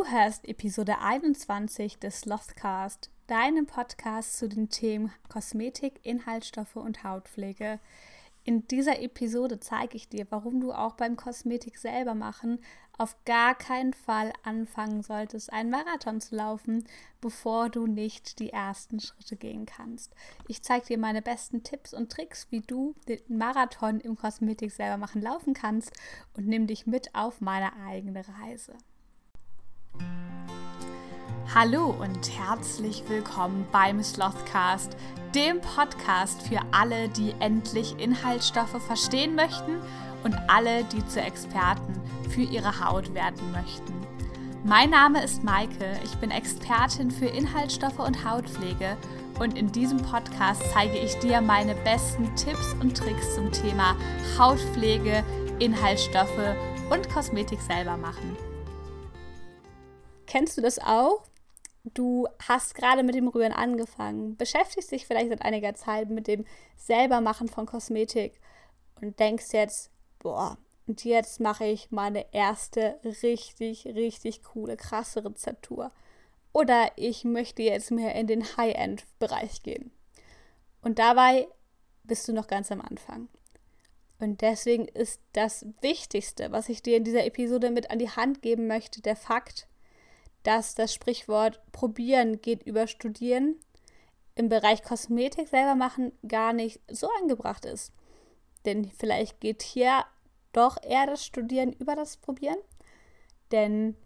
Du hörst Episode 21 des Lothcast, deinem Podcast zu den Themen Kosmetik, Inhaltsstoffe und Hautpflege. In dieser Episode zeige ich dir, warum du auch beim Kosmetik selber machen auf gar keinen Fall anfangen solltest, einen Marathon zu laufen, bevor du nicht die ersten Schritte gehen kannst. Ich zeige dir meine besten Tipps und Tricks, wie du den Marathon im Kosmetik selber machen laufen kannst und nimm dich mit auf meine eigene Reise. Hallo und herzlich willkommen beim Slothcast, dem Podcast für alle, die endlich Inhaltsstoffe verstehen möchten und alle, die zu Experten für ihre Haut werden möchten. Mein Name ist Maike, ich bin Expertin für Inhaltsstoffe und Hautpflege und in diesem Podcast zeige ich dir meine besten Tipps und Tricks zum Thema Hautpflege, Inhaltsstoffe und Kosmetik selber machen. Kennst du das auch? Du hast gerade mit dem Rühren angefangen, beschäftigst dich vielleicht seit einiger Zeit mit dem Selbermachen von Kosmetik und denkst jetzt, boah, und jetzt mache ich meine erste richtig, richtig coole, krasse Rezeptur. Oder ich möchte jetzt mehr in den High-End-Bereich gehen. Und dabei bist du noch ganz am Anfang. Und deswegen ist das Wichtigste, was ich dir in dieser Episode mit an die Hand geben möchte, der Fakt, dass das Sprichwort probieren geht über studieren im Bereich Kosmetik selber machen gar nicht so angebracht ist. Denn vielleicht geht hier doch eher das Studieren über das Probieren. Denn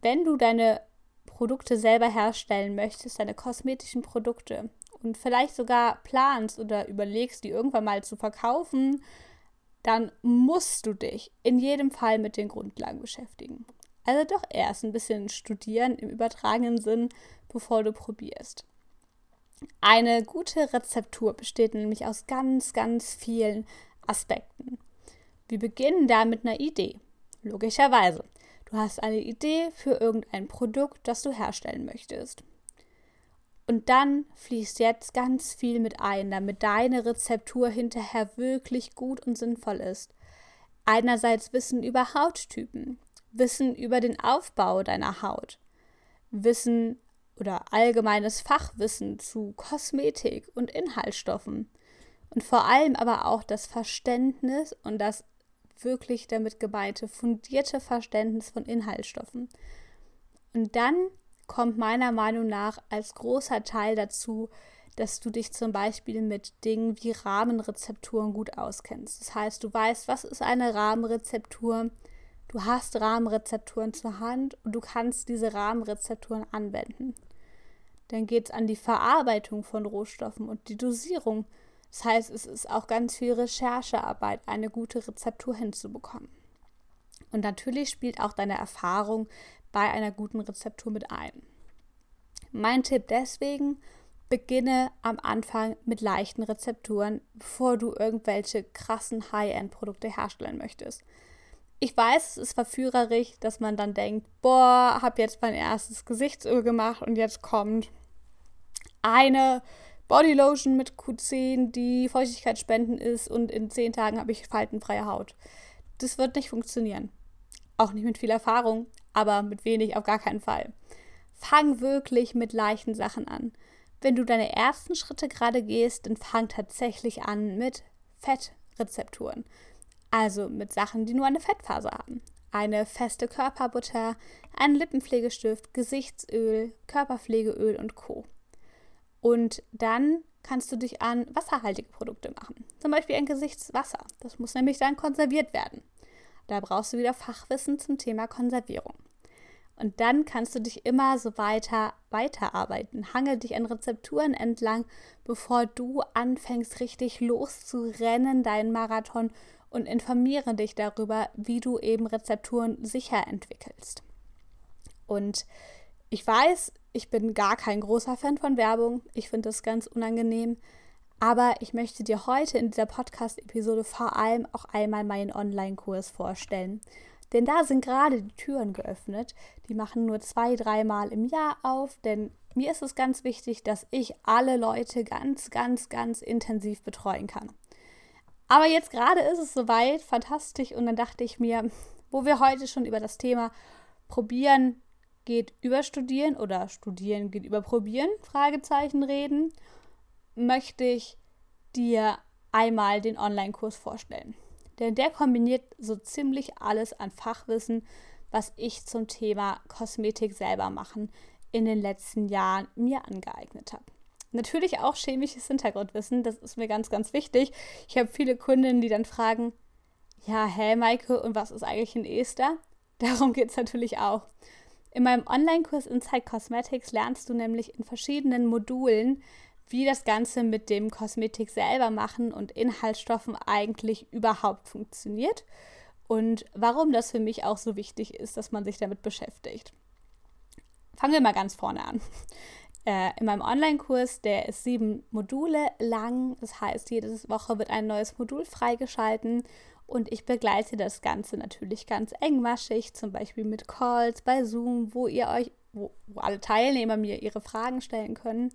wenn du deine Produkte selber herstellen möchtest, deine kosmetischen Produkte und vielleicht sogar planst oder überlegst, die irgendwann mal zu verkaufen, dann musst du dich in jedem Fall mit den Grundlagen beschäftigen. Also doch erst ein bisschen studieren im übertragenen Sinn, bevor du probierst. Eine gute Rezeptur besteht nämlich aus ganz, ganz vielen Aspekten. Wir beginnen da mit einer Idee. Logischerweise. Du hast eine Idee für irgendein Produkt, das du herstellen möchtest. Und dann fließt jetzt ganz viel mit ein, damit deine Rezeptur hinterher wirklich gut und sinnvoll ist. Einerseits Wissen über Hauttypen, Wissen über den Aufbau deiner Haut, Wissen oder allgemeines Fachwissen zu Kosmetik und Inhaltsstoffen und vor allem aber auch das Verständnis und das wirklich damit gemeinte fundierte Verständnis von Inhaltsstoffen. Und dann kommt meiner Meinung nach als großer Teil dazu, dass du dich zum Beispiel mit Dingen wie Rahmenrezepturen gut auskennst. Das heißt, du weißt, was ist eine Rahmenrezeptur, Du hast Rahmenrezepturen zur Hand und du kannst diese Rahmenrezepturen anwenden. Dann geht es an die Verarbeitung von Rohstoffen und die Dosierung. Das heißt, es ist auch ganz viel Recherchearbeit, eine gute Rezeptur hinzubekommen. Und natürlich spielt auch deine Erfahrung bei einer guten Rezeptur mit ein. Mein Tipp deswegen, beginne am Anfang mit leichten Rezepturen, bevor du irgendwelche krassen High-End-Produkte herstellen möchtest ich weiß, es ist verführerisch, dass man dann denkt, boah, hab jetzt mein erstes Gesichtsöl gemacht und jetzt kommt eine Bodylotion mit Q10, die feuchtigkeitsspendend ist und in zehn Tagen habe ich faltenfreie Haut. Das wird nicht funktionieren. Auch nicht mit viel Erfahrung, aber mit wenig auf gar keinen Fall. Fang wirklich mit leichten Sachen an. Wenn du deine ersten Schritte gerade gehst, dann fang tatsächlich an mit Fettrezepturen. Also mit Sachen, die nur eine Fettphase haben. Eine feste Körperbutter, ein Lippenpflegestift, Gesichtsöl, Körperpflegeöl und Co. Und dann kannst du dich an wasserhaltige Produkte machen. Zum Beispiel ein Gesichtswasser. Das muss nämlich dann konserviert werden. Da brauchst du wieder Fachwissen zum Thema Konservierung. Und dann kannst du dich immer so weiter weiterarbeiten. Hangel dich an Rezepturen entlang, bevor du anfängst, richtig loszurennen, deinen Marathon und informiere dich darüber, wie du eben Rezepturen sicher entwickelst. Und ich weiß, ich bin gar kein großer Fan von Werbung. Ich finde das ganz unangenehm. Aber ich möchte dir heute in dieser Podcast-Episode vor allem auch einmal meinen Online-Kurs vorstellen. Denn da sind gerade die Türen geöffnet. Die machen nur zwei, dreimal im Jahr auf. Denn mir ist es ganz wichtig, dass ich alle Leute ganz, ganz, ganz intensiv betreuen kann. Aber jetzt gerade ist es soweit, fantastisch. Und dann dachte ich mir, wo wir heute schon über das Thema Probieren geht über Studieren oder Studieren geht über Probieren, Fragezeichen reden, möchte ich dir einmal den Online-Kurs vorstellen. Denn der kombiniert so ziemlich alles an Fachwissen, was ich zum Thema Kosmetik selber machen in den letzten Jahren mir angeeignet habe. Natürlich auch chemisches Hintergrundwissen, das ist mir ganz, ganz wichtig. Ich habe viele Kundinnen, die dann fragen, ja, hä, Maike, und was ist eigentlich ein Ester? Darum geht es natürlich auch. In meinem Online-Kurs Inside Cosmetics lernst du nämlich in verschiedenen Modulen, wie das Ganze mit dem Kosmetik selber machen und Inhaltsstoffen eigentlich überhaupt funktioniert und warum das für mich auch so wichtig ist, dass man sich damit beschäftigt. Fangen wir mal ganz vorne an. Äh, in meinem Online-Kurs, der ist sieben Module lang, das heißt, jede Woche wird ein neues Modul freigeschalten und ich begleite das Ganze natürlich ganz engmaschig, zum Beispiel mit Calls bei Zoom, wo ihr euch, wo, wo alle Teilnehmer mir ihre Fragen stellen können.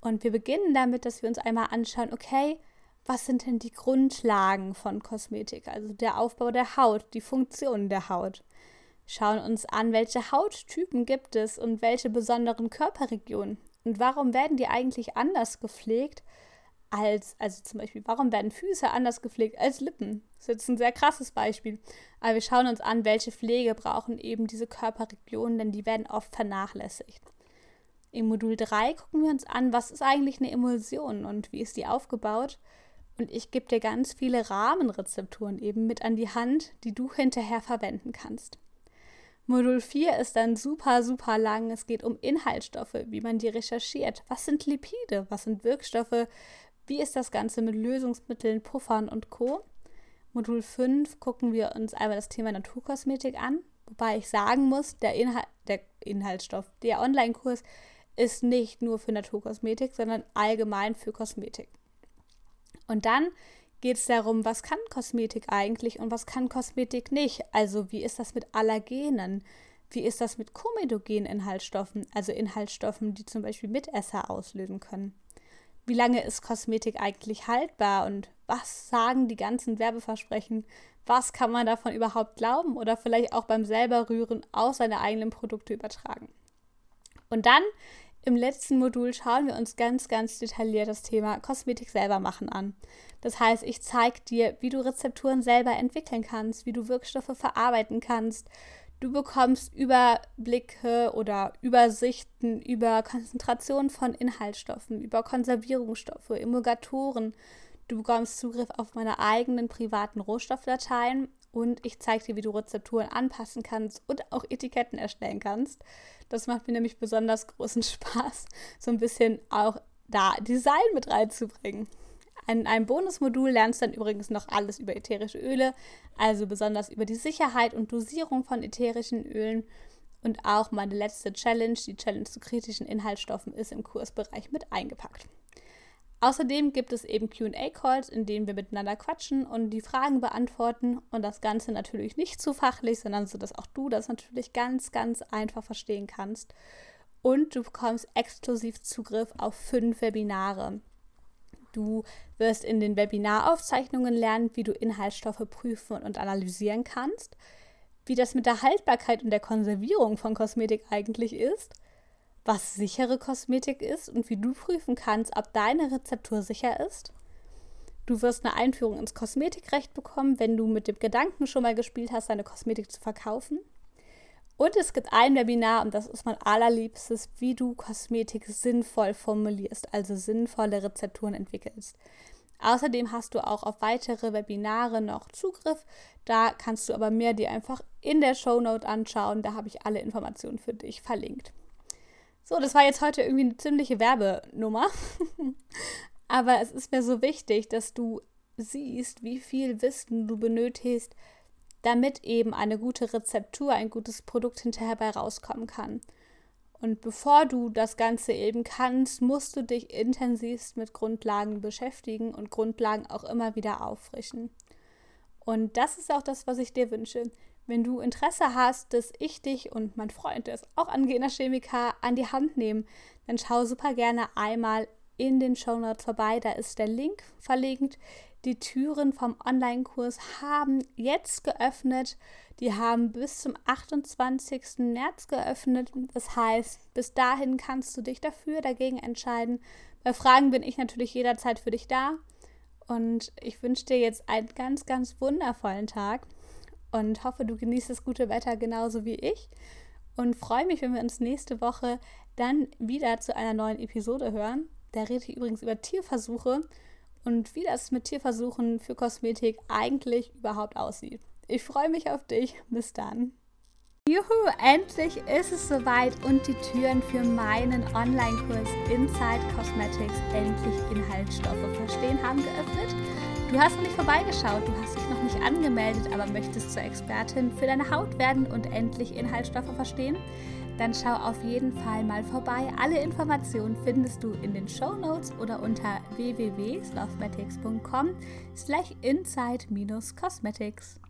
Und wir beginnen damit, dass wir uns einmal anschauen, okay, was sind denn die Grundlagen von Kosmetik? Also der Aufbau der Haut, die Funktionen der Haut. Schauen uns an, welche Hauttypen gibt es und welche besonderen Körperregionen. Und warum werden die eigentlich anders gepflegt als, also zum Beispiel, warum werden Füße anders gepflegt als Lippen? Das ist jetzt ein sehr krasses Beispiel. Aber wir schauen uns an, welche Pflege brauchen eben diese Körperregionen, denn die werden oft vernachlässigt. Im Modul 3 gucken wir uns an, was ist eigentlich eine Emulsion und wie ist die aufgebaut. Und ich gebe dir ganz viele Rahmenrezepturen eben mit an die Hand, die du hinterher verwenden kannst. Modul 4 ist dann super, super lang. Es geht um Inhaltsstoffe, wie man die recherchiert. Was sind Lipide? Was sind Wirkstoffe? Wie ist das Ganze mit Lösungsmitteln, Puffern und Co. Modul 5 gucken wir uns einmal das Thema Naturkosmetik an, wobei ich sagen muss, der, Inhal der Inhaltsstoff, der Online-Kurs ist nicht nur für Naturkosmetik, sondern allgemein für Kosmetik. Und dann geht es darum, was kann Kosmetik eigentlich und was kann Kosmetik nicht? Also wie ist das mit Allergenen? Wie ist das mit komedogenen Inhaltsstoffen, also Inhaltsstoffen, die zum Beispiel Mitesser auslösen können? wie lange ist Kosmetik eigentlich haltbar und was sagen die ganzen Werbeversprechen? Was kann man davon überhaupt glauben oder vielleicht auch beim selber rühren auf seine eigenen Produkte übertragen? Und dann im letzten Modul schauen wir uns ganz, ganz detailliert das Thema Kosmetik selber machen an. Das heißt, ich zeige dir, wie du Rezepturen selber entwickeln kannst, wie du Wirkstoffe verarbeiten kannst, Du bekommst Überblicke oder Übersichten über Konzentration von Inhaltsstoffen, über Konservierungsstoffe, Emulgatoren. Du bekommst Zugriff auf meine eigenen privaten Rohstoffdateien und ich zeige dir, wie du Rezepturen anpassen kannst und auch Etiketten erstellen kannst. Das macht mir nämlich besonders großen Spaß, so ein bisschen auch da Design mit reinzubringen. In einem Bonusmodul lernst du dann übrigens noch alles über ätherische Öle, also besonders über die Sicherheit und Dosierung von ätherischen Ölen. Und auch meine letzte Challenge, die Challenge zu kritischen Inhaltsstoffen, ist im Kursbereich mit eingepackt. Außerdem gibt es eben QA-Calls, in denen wir miteinander quatschen und die Fragen beantworten. Und das Ganze natürlich nicht zu fachlich, sondern so, dass auch du das natürlich ganz, ganz einfach verstehen kannst. Und du bekommst exklusiv Zugriff auf fünf Webinare. Du wirst in den Webinaraufzeichnungen lernen, wie du Inhaltsstoffe prüfen und analysieren kannst, wie das mit der Haltbarkeit und der Konservierung von Kosmetik eigentlich ist, was sichere Kosmetik ist und wie du prüfen kannst, ob deine Rezeptur sicher ist. Du wirst eine Einführung ins Kosmetikrecht bekommen, wenn du mit dem Gedanken schon mal gespielt hast, deine Kosmetik zu verkaufen. Und es gibt ein Webinar, und das ist mein allerliebstes, wie du Kosmetik sinnvoll formulierst, also sinnvolle Rezepturen entwickelst. Außerdem hast du auch auf weitere Webinare noch Zugriff. Da kannst du aber mehr dir einfach in der Shownote anschauen. Da habe ich alle Informationen für dich verlinkt. So, das war jetzt heute irgendwie eine ziemliche Werbenummer. aber es ist mir so wichtig, dass du siehst, wie viel Wissen du benötigst, damit eben eine gute Rezeptur, ein gutes Produkt hinterher bei rauskommen kann. Und bevor du das Ganze eben kannst, musst du dich intensivst mit Grundlagen beschäftigen und Grundlagen auch immer wieder auffrischen. Und das ist auch das, was ich dir wünsche. Wenn du Interesse hast, dass ich dich und mein Freund, der ist auch angehender Chemiker, an die Hand nehmen, dann schau super gerne einmal in den Show Notes vorbei. Da ist der Link verlinkt, Die Türen vom Online-Kurs haben jetzt geöffnet. Die haben bis zum 28. März geöffnet. Das heißt, bis dahin kannst du dich dafür, dagegen entscheiden. Bei Fragen bin ich natürlich jederzeit für dich da. Und ich wünsche dir jetzt einen ganz, ganz wundervollen Tag und hoffe, du genießt das gute Wetter genauso wie ich. Und freue mich, wenn wir uns nächste Woche dann wieder zu einer neuen Episode hören. Da rede ich übrigens über Tierversuche und wie das mit Tierversuchen für Kosmetik eigentlich überhaupt aussieht. Ich freue mich auf dich. Bis dann. Juhu, endlich ist es soweit und die Türen für meinen Online-Kurs Inside Cosmetics endlich Inhaltsstoffe verstehen haben geöffnet. Du hast noch nicht vorbeigeschaut, du hast dich noch nicht angemeldet, aber möchtest zur Expertin für deine Haut werden und endlich Inhaltsstoffe verstehen? Dann schau auf jeden Fall mal vorbei. Alle Informationen findest du in den Show Notes oder unter www.slothmatics.com slash inside-cosmetics.